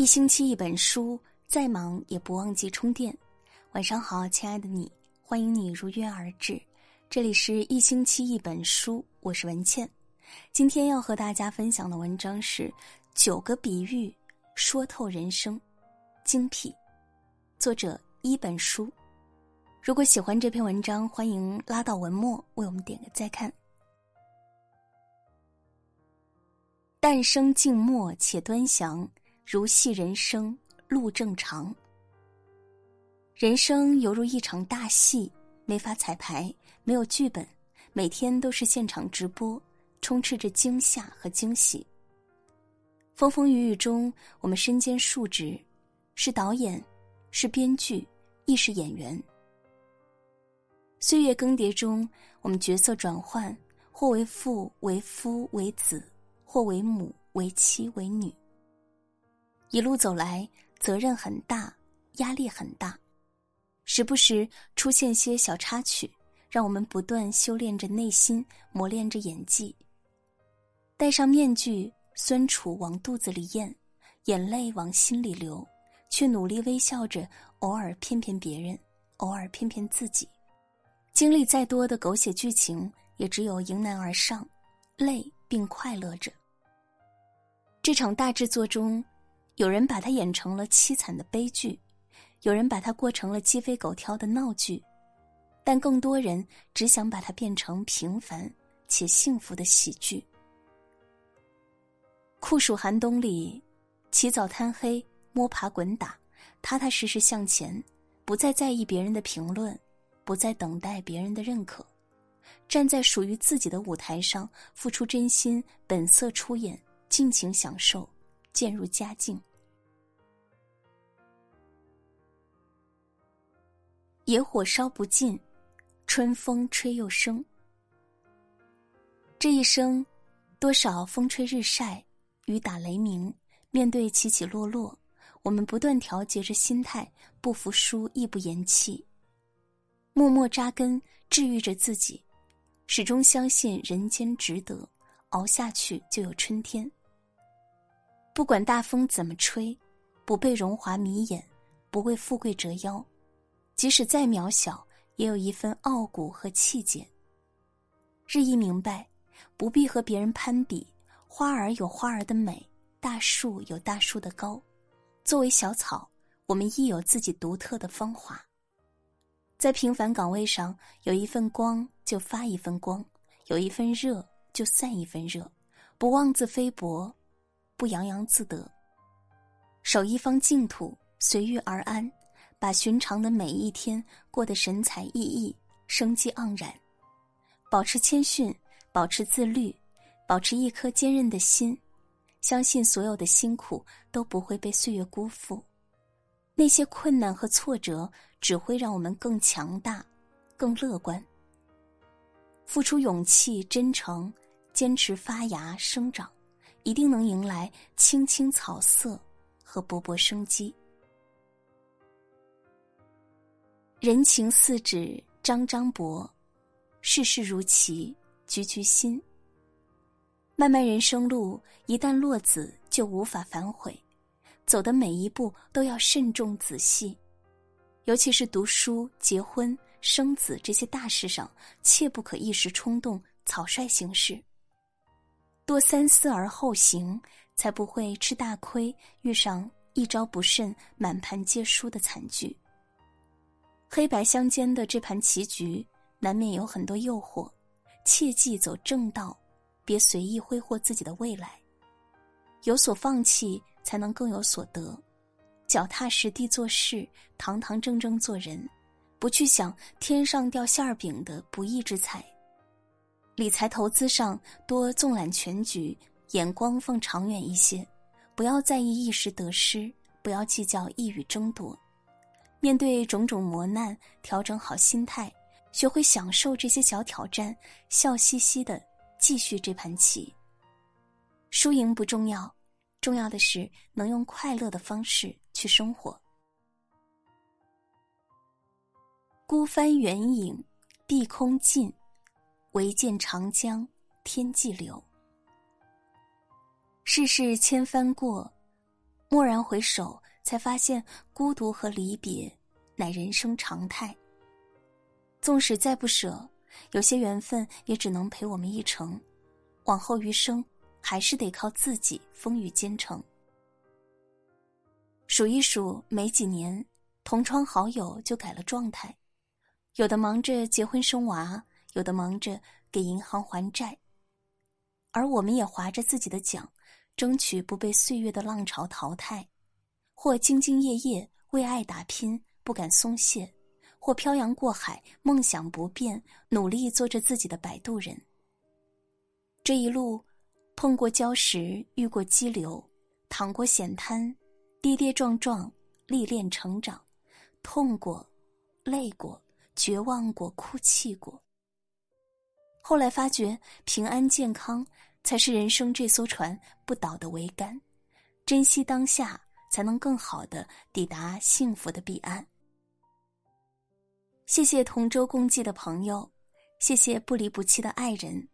一星期一本书，再忙也不忘记充电。晚上好，亲爱的你，欢迎你如约而至。这里是一星期一本书，我是文倩。今天要和大家分享的文章是九个比喻说透人生，精辟。作者一本书。如果喜欢这篇文章，欢迎拉到文末为我们点个再看。诞生静默且端详。如戏人生路正常，人生犹如一场大戏，没法彩排，没有剧本，每天都是现场直播，充斥着惊吓和惊喜。风风雨雨中，我们身兼数职，是导演，是编剧，亦是演员。岁月更迭中，我们角色转换，或为父，为夫，为子，或为母，为妻，为女。一路走来，责任很大，压力很大，时不时出现些小插曲，让我们不断修炼着内心，磨练着演技。戴上面具，酸楚往肚子里咽，眼泪往心里流，却努力微笑着，偶尔骗骗别人，偶尔骗骗自己。经历再多的狗血剧情，也只有迎难而上，累并快乐着。这场大制作中。有人把它演成了凄惨的悲剧，有人把它过成了鸡飞狗跳的闹剧，但更多人只想把它变成平凡且幸福的喜剧。酷暑寒冬里，起早贪黑，摸爬滚打，踏踏实实向前，不再在意别人的评论，不再等待别人的认可，站在属于自己的舞台上，付出真心，本色出演，尽情享受，渐入佳境。野火烧不尽，春风吹又生。这一生，多少风吹日晒，雨打雷鸣，面对起起落落，我们不断调节着心态，不服输，亦不言弃，默默扎根，治愈着自己，始终相信人间值得，熬下去就有春天。不管大风怎么吹，不被荣华迷眼，不为富贵折腰。即使再渺小，也有一份傲骨和气节。日益明白，不必和别人攀比。花儿有花儿的美，大树有大树的高。作为小草，我们亦有自己独特的芳华。在平凡岗位上，有一份光就发一份光，有一份热就散一份热。不妄自菲薄，不洋洋自得，守一方净土，随遇而安。把寻常的每一天过得神采奕奕、生机盎然，保持谦逊，保持自律，保持一颗坚韧的心，相信所有的辛苦都不会被岁月辜负。那些困难和挫折只会让我们更强大、更乐观。付出勇气、真诚，坚持发芽生长，一定能迎来青青草色和勃勃生机。人情似纸张张薄，世事如棋局局新。漫漫人生路，一旦落子就无法反悔，走的每一步都要慎重仔细，尤其是读书、结婚、生子这些大事上，切不可一时冲动、草率行事，多三思而后行，才不会吃大亏，遇上一招不慎满盘皆输的惨剧。黑白相间的这盘棋局，难免有很多诱惑，切记走正道，别随意挥霍自己的未来。有所放弃，才能更有所得。脚踏实地做事，堂堂正正做人，不去想天上掉馅儿饼的不义之财。理财投资上多纵览全局，眼光放长远一些，不要在意一时得失，不要计较一语争夺。面对种种磨难，调整好心态，学会享受这些小挑战，笑嘻嘻的继续这盘棋。输赢不重要，重要的是能用快乐的方式去生活。孤帆远影碧空尽，唯见长江天际流。世事千帆过，蓦然回首，才发现孤独和离别乃人生常态。纵使再不舍，有些缘分也只能陪我们一程，往后余生还是得靠自己风雨兼程。数一数，没几年，同窗好友就改了状态，有的忙着结婚生娃，有的忙着给银行还债，而我们也划着自己的桨，争取不被岁月的浪潮淘汰，或兢兢业业为爱打拼，不敢松懈。或漂洋过海，梦想不变，努力做着自己的摆渡人。这一路，碰过礁石，遇过激流，淌过险滩，跌跌撞撞，历练成长，痛过，累过，绝望过，哭泣过。后来发觉，平安健康才是人生这艘船不倒的桅杆，珍惜当下，才能更好的抵达幸福的彼岸。谢谢同舟共济的朋友，谢谢不离不弃的爱人，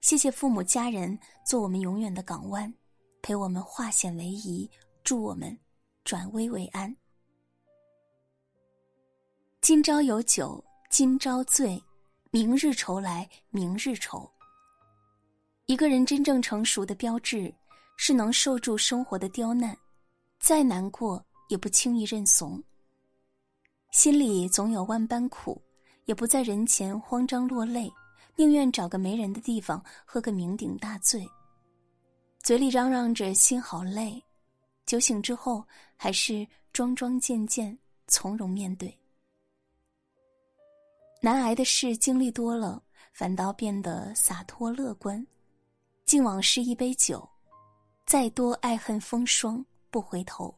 谢谢父母家人做我们永远的港湾，陪我们化险为夷，助我们转危为安。今朝有酒今朝醉，明日愁来明日愁。一个人真正成熟的标志，是能受住生活的刁难，再难过也不轻易认怂。心里总有万般苦，也不在人前慌张落泪，宁愿找个没人的地方喝个酩酊大醉。嘴里嚷嚷着心好累，酒醒之后还是桩桩件件从容面对。难挨的事经历多了，反倒变得洒脱乐观。敬往事一杯酒，再多爱恨风霜不回头。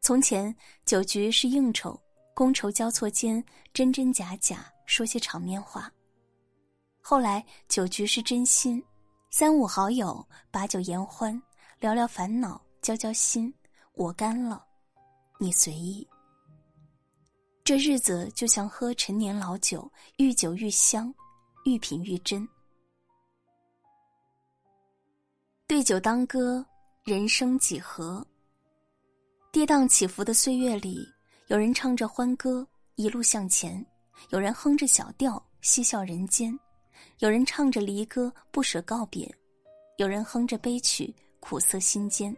从前酒局是应酬，觥筹交错间，真真假假说些场面话。后来酒局是真心，三五好友把酒言欢，聊聊烦恼，交交心。我干了，你随意。这日子就像喝陈年老酒，愈酒愈香，愈品愈真。对酒当歌，人生几何？跌宕起伏的岁月里，有人唱着欢歌一路向前，有人哼着小调嬉笑人间，有人唱着离歌不舍告别，有人哼着悲曲苦涩心间。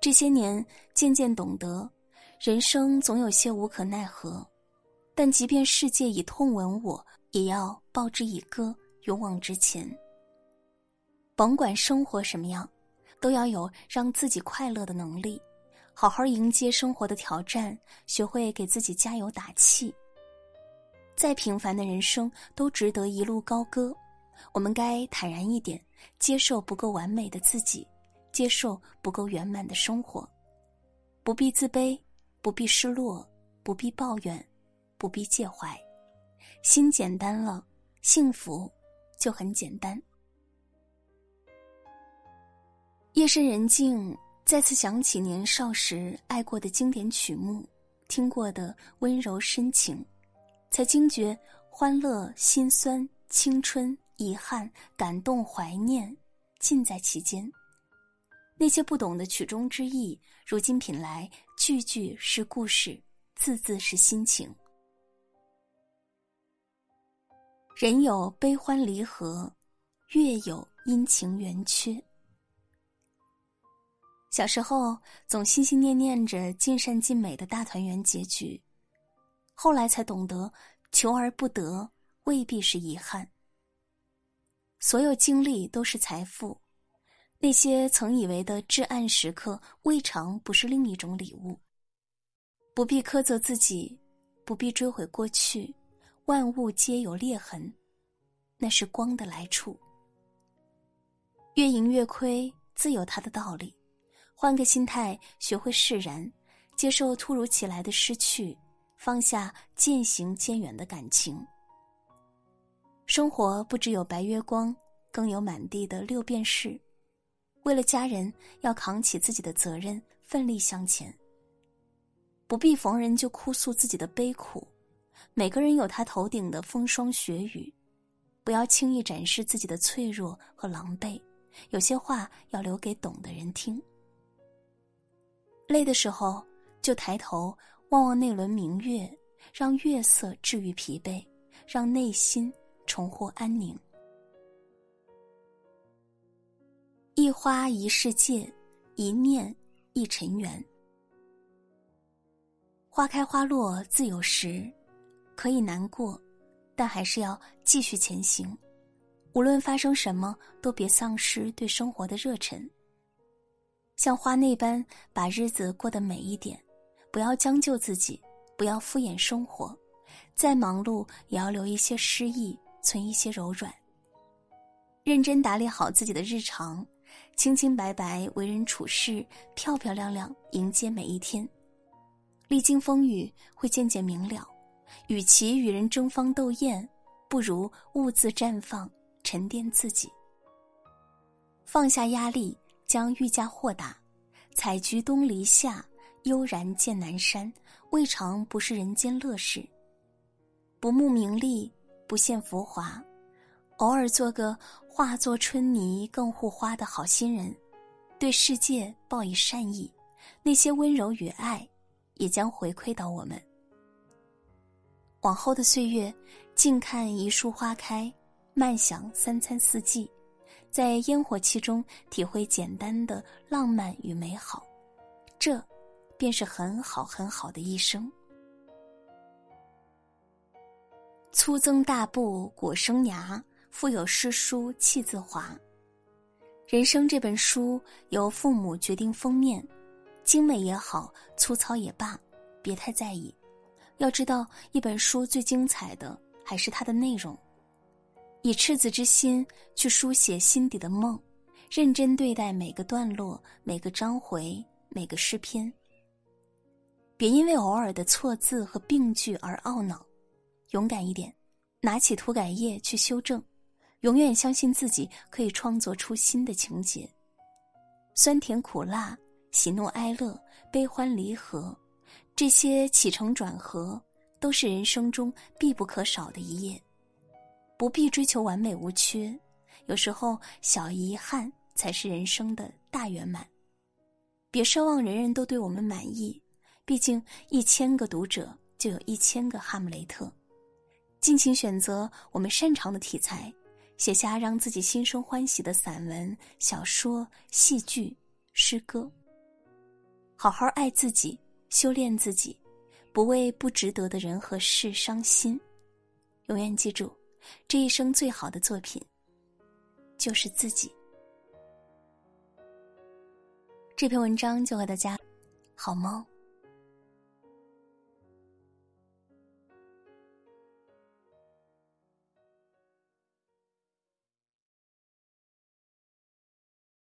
这些年渐渐懂得，人生总有些无可奈何，但即便世界以痛吻我，也要报之以歌，勇往直前。甭管生活什么样，都要有让自己快乐的能力。好好迎接生活的挑战，学会给自己加油打气。再平凡的人生都值得一路高歌。我们该坦然一点，接受不够完美的自己，接受不够圆满的生活。不必自卑，不必失落，不必抱怨，不必介怀。心简单了，幸福就很简单。夜深人静。再次想起年少时爱过的经典曲目，听过的温柔深情，才惊觉欢乐、心酸、青春、遗憾、感动、怀念，尽在其间。那些不懂的曲中之意，如今品来，句句是故事，字字是心情。人有悲欢离合，月有阴晴圆缺。小时候总心心念念着尽善尽美的大团圆结局，后来才懂得求而不得未必是遗憾。所有经历都是财富，那些曾以为的至暗时刻，未尝不是另一种礼物。不必苛责自己，不必追悔过去，万物皆有裂痕，那是光的来处。月盈月亏，自有它的道理。换个心态，学会释然，接受突如其来的失去，放下渐行渐远的感情。生活不只有白月光，更有满地的六便士。为了家人，要扛起自己的责任，奋力向前。不必逢人就哭诉自己的悲苦，每个人有他头顶的风霜雪雨。不要轻易展示自己的脆弱和狼狈，有些话要留给懂的人听。累的时候就抬头望望那轮明月，让月色治愈疲惫，让内心重获安宁。一花一世界，一念一尘缘。花开花落自有时，可以难过，但还是要继续前行。无论发生什么，都别丧失对生活的热忱。像花那般把日子过得美一点，不要将就自己，不要敷衍生活。再忙碌，也要留一些诗意，存一些柔软。认真打理好自己的日常，清清白白为人处事，漂漂亮亮迎接每一天。历经风雨，会渐渐明了。与其与人争芳斗艳，不如兀自绽放，沉淀自己。放下压力，将愈加豁达。采菊东篱下，悠然见南山，未尝不是人间乐事。不慕名利，不羡浮华，偶尔做个化作春泥更护花的好心人，对世界报以善意，那些温柔与爱。也将回馈到我们。往后的岁月，静看一树花开，慢享三餐四季，在烟火气中体会简单的浪漫与美好，这，便是很好很好的一生。粗增大布裹生涯，腹有诗书气自华。人生这本书由父母决定封面。精美也好，粗糙也罢，别太在意。要知道，一本书最精彩的还是它的内容。以赤子之心去书写心底的梦，认真对待每个段落、每个章回、每个诗篇。别因为偶尔的错字和病句而懊恼，勇敢一点，拿起涂改液去修正。永远相信自己可以创作出新的情节。酸甜苦辣。喜怒哀乐、悲欢离合，这些起承转合，都是人生中必不可少的一页。不必追求完美无缺，有时候小遗憾才是人生的大圆满。别奢望人人都对我们满意，毕竟一千个读者就有一千个哈姆雷特。尽情选择我们擅长的题材，写下让自己心生欢喜的散文、小说、戏剧、诗歌。好好爱自己，修炼自己，不为不值得的人和事伤心。永远记住，这一生最好的作品就是自己。这篇文章就和大家好梦。